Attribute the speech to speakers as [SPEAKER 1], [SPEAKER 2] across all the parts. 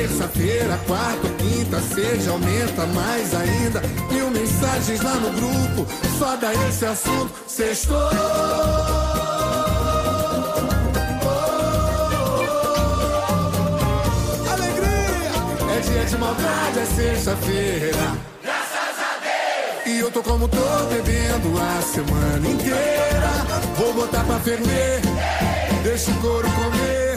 [SPEAKER 1] terça-feira, quarta, quinta, sexta, aumenta mais ainda. Mil mensagens lá no grupo, só dá esse assunto. Sextou. É dia de maldade, é sexta-feira. Graças a Deus! E eu tô como tô, bebendo a semana inteira. Vou botar pra ferver, deixa o couro comer.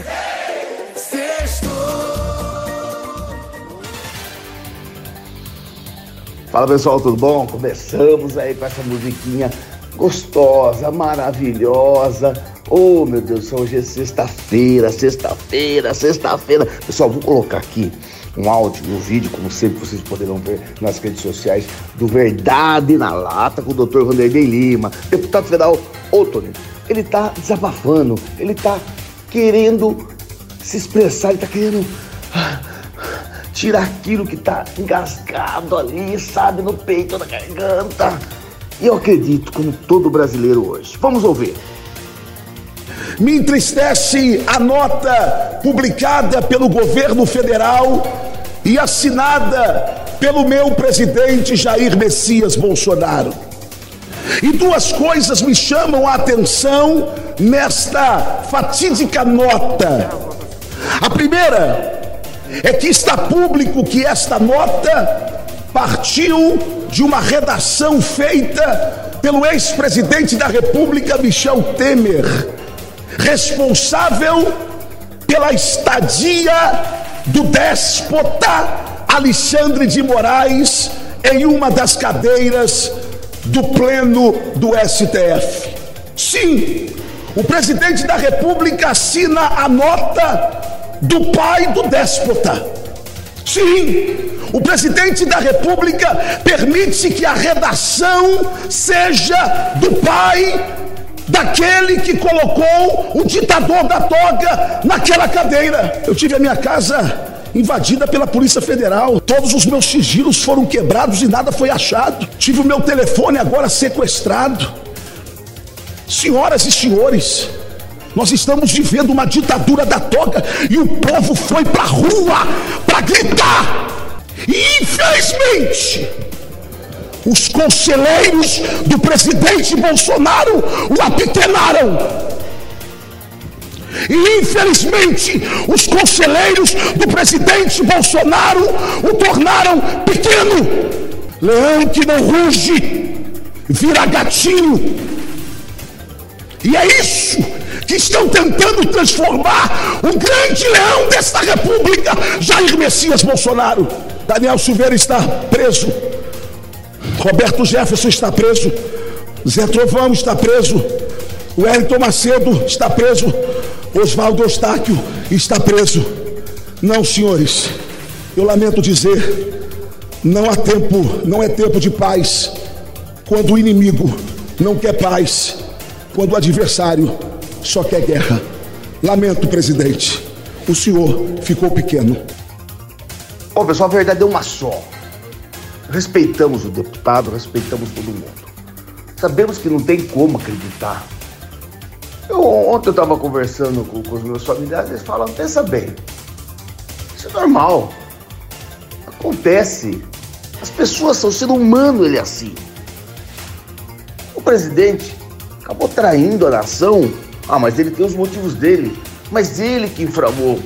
[SPEAKER 2] Fala pessoal, tudo bom? Começamos aí com essa musiquinha gostosa, maravilhosa. Oh meu Deus hoje é sexta-feira, sexta-feira, sexta-feira. Pessoal, vou colocar aqui um áudio um vídeo, como sempre vocês poderão ver nas redes sociais, do Verdade na Lata com o Dr. Vanderlei Lima, deputado federal. Ô Tony, ele tá desabafando, ele tá querendo se expressar, ele tá querendo tirar aquilo que tá engasgado ali, sabe, no peito, na garganta. E eu acredito, como todo brasileiro hoje. Vamos ouvir.
[SPEAKER 3] Me entristece a nota publicada pelo governo federal e assinada pelo meu presidente Jair Messias Bolsonaro. E duas coisas me chamam a atenção nesta fatídica nota. A primeira é que está público que esta nota partiu de uma redação feita pelo ex-presidente da República, Michel Temer responsável pela estadia do déspota Alexandre de Moraes em uma das cadeiras do pleno do STF. Sim, o presidente da República assina a nota do pai do déspota. Sim, o presidente da República permite que a redação seja do pai daquele que colocou o ditador da toga naquela cadeira. Eu tive a minha casa invadida pela Polícia Federal. Todos os meus sigilos foram quebrados e nada foi achado. Tive o meu telefone agora sequestrado. Senhoras e senhores, nós estamos vivendo uma ditadura da toga e o povo foi pra rua para gritar. E infelizmente, os conselheiros do presidente Bolsonaro o apequenaram. E infelizmente, os conselheiros do presidente Bolsonaro o tornaram pequeno. Leão que não ruge, vira gatinho. E é isso que estão tentando transformar o grande leão desta república, Jair Messias Bolsonaro. Daniel Silveira está preso. Roberto Jefferson está preso. Zé Trovão está preso. Wellington Macedo está preso. Oswaldo Eustáquio está preso. Não, senhores, eu lamento dizer, não há tempo, não é tempo de paz. Quando o inimigo não quer paz, quando o adversário só quer guerra. Lamento, presidente, o senhor ficou pequeno.
[SPEAKER 2] Ô pessoal, a verdade é uma só. Respeitamos o deputado, respeitamos todo mundo. Sabemos que não tem como acreditar. Eu, ontem eu estava conversando com, com, os meus familiares, eles falam, pensa bem, isso é normal. Acontece. As pessoas são ser humano, ele é assim. O presidente acabou traindo a nação. Ah, mas ele tem os motivos dele. Mas ele que inframou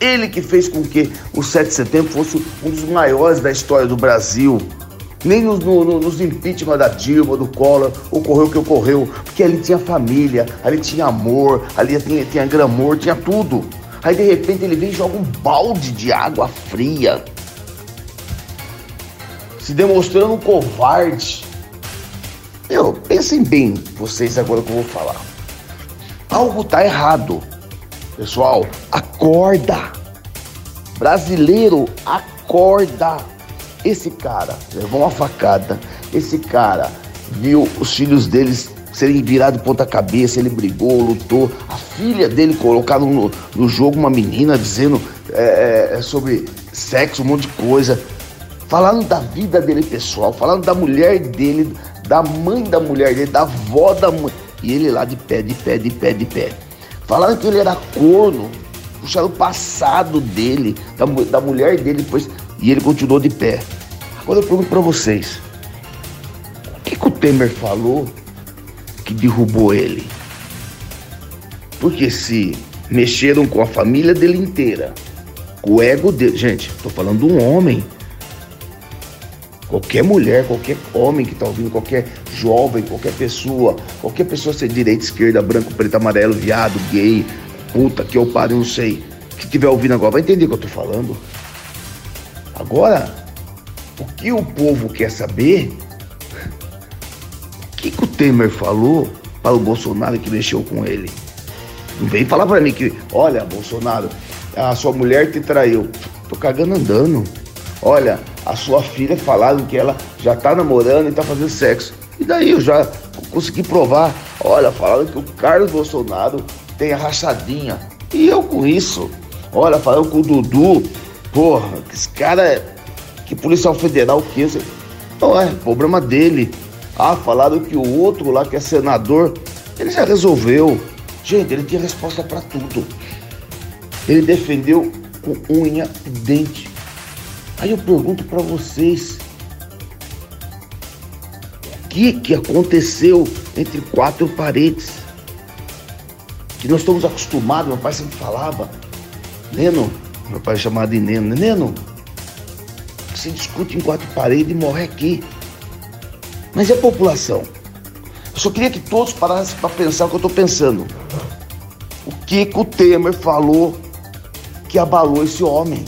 [SPEAKER 2] ele que fez com que o 7 de setembro fosse um dos maiores da história do Brasil. Nem nos, no, nos impeachment da Dilma, do Collor, ocorreu o que ocorreu. Porque ali tinha família, ali tinha amor, ali tinha, tinha gramor, tinha tudo. Aí de repente ele vem e joga um balde de água fria. Se demonstrando um covarde. Meu, pensem bem vocês agora que eu vou falar. Algo tá errado. Pessoal, acorda. Brasileiro, acorda. Esse cara levou uma facada. Esse cara viu os filhos deles serem virados ponta cabeça. Ele brigou, lutou. A filha dele colocada no, no jogo uma menina dizendo é, é, sobre sexo, um monte de coisa. Falando da vida dele pessoal, falando da mulher dele, da mãe da mulher dele, da avó da mãe. E ele lá de pé, de pé, de pé, de pé. Falando que ele era corno. puxaram o passado dele, da, da mulher dele depois, e ele continuou de pé. Agora eu pergunto para vocês: o que, que o Temer falou que derrubou ele? Porque se mexeram com a família dele inteira, com o ego dele. Gente, tô falando de um homem. Qualquer mulher, qualquer homem que tá ouvindo, qualquer jovem, qualquer pessoa, qualquer pessoa ser direita, esquerda, branco, preto, amarelo, viado, gay, puta, que eu paro, não sei, que estiver ouvindo agora, vai entender o que eu tô falando. Agora, o que o povo quer saber, o que, que o Temer falou para o Bolsonaro que mexeu com ele? Não vem falar para mim que, olha, Bolsonaro, a sua mulher te traiu. Tô cagando andando. Olha, a sua filha falaram que ela já tá namorando e tá fazendo sexo. E daí eu já consegui provar. Olha, falaram que o Carlos Bolsonaro tem a rachadinha. E eu com isso. Olha, falaram com o Dudu. Porra, que esse cara é. Que policial federal que esse. Não é, problema dele. Ah, falaram que o outro lá que é senador, ele já resolveu. Gente, ele tinha resposta para tudo. Ele defendeu com unha e dente. Aí eu pergunto para vocês: o que, que aconteceu entre quatro paredes? Que nós estamos acostumados, meu pai sempre falava, Neno, meu pai chamava de Neno, Neno, se discute em quatro paredes e morre aqui. Mas e a população? Eu só queria que todos parassem para pensar o que eu estou pensando. O que, que o Temer falou que abalou esse homem?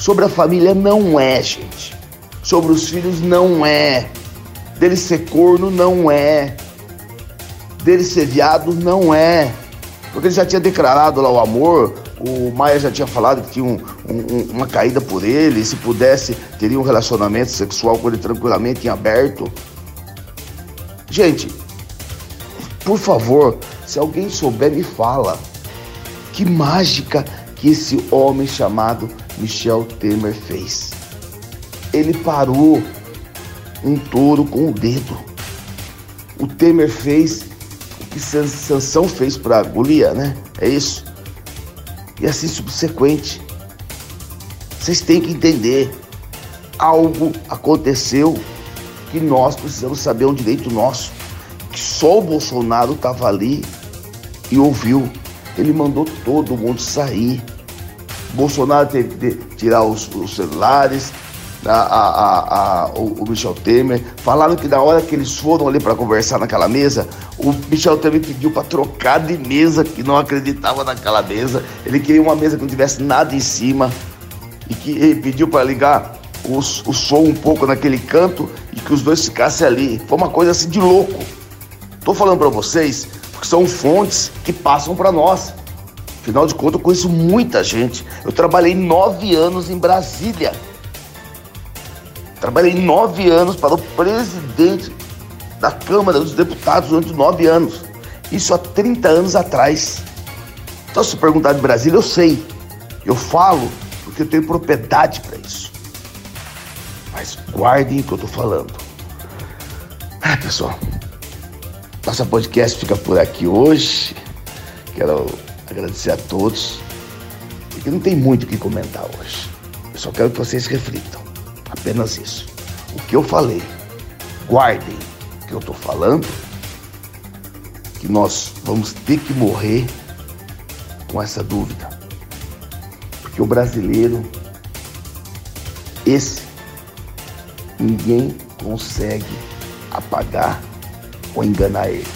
[SPEAKER 2] Sobre a família não é, gente. Sobre os filhos não é. Dele ser corno não é. Dele ser viado não é. Porque ele já tinha declarado lá o amor, o Maia já tinha falado que tinha um, um, uma caída por ele, se pudesse, teria um relacionamento sexual com ele tranquilamente em aberto. Gente, por favor, se alguém souber, me fala. Que mágica que esse homem chamado Michel Temer fez. Ele parou um touro com o dedo. O Temer fez o que Sansão fez para Golias, né? É isso. E assim subsequente. Vocês têm que entender. Algo aconteceu que nós precisamos saber um direito nosso. Que só o Bolsonaro estava ali e ouviu. Ele mandou todo mundo sair. Bolsonaro teve que tirar os, os celulares, a, a, a, o, o, Michel Temer. Falaram que na hora que eles foram ali para conversar naquela mesa, o Michel Temer pediu para trocar de mesa, que não acreditava naquela mesa. Ele queria uma mesa que não tivesse nada em cima e que ele pediu para ligar o som um pouco naquele canto e que os dois ficassem ali. Foi uma coisa assim de louco. Tô falando para vocês porque são fontes que passam para nós. Afinal de contas, eu conheço muita gente. Eu trabalhei nove anos em Brasília. Trabalhei nove anos para o presidente da Câmara dos Deputados durante nove anos. Isso há 30 anos atrás. Então, se perguntar de Brasília, eu sei. Eu falo porque eu tenho propriedade para isso. Mas guardem o que eu estou falando. Ah, pessoal, nossa podcast fica por aqui hoje. Quero agradecer a todos. Porque não tem muito o que comentar hoje. Eu só quero que vocês reflitam. Apenas isso. O que eu falei, guardem o que eu estou falando, que nós vamos ter que morrer com essa dúvida. Porque o brasileiro, esse, ninguém consegue apagar ou enganar ele.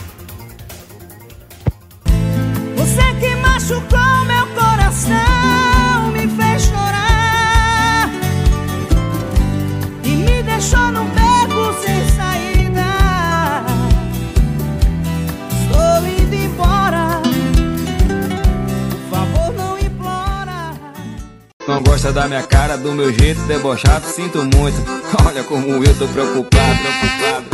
[SPEAKER 4] Você que machucou meu coração, me fez chorar e me deixou num beco sem saída. Estou indo embora, por favor, não implora.
[SPEAKER 5] Não gosta da minha cara, do meu jeito debochado, sinto muito. Olha como eu tô preocupado, preocupado.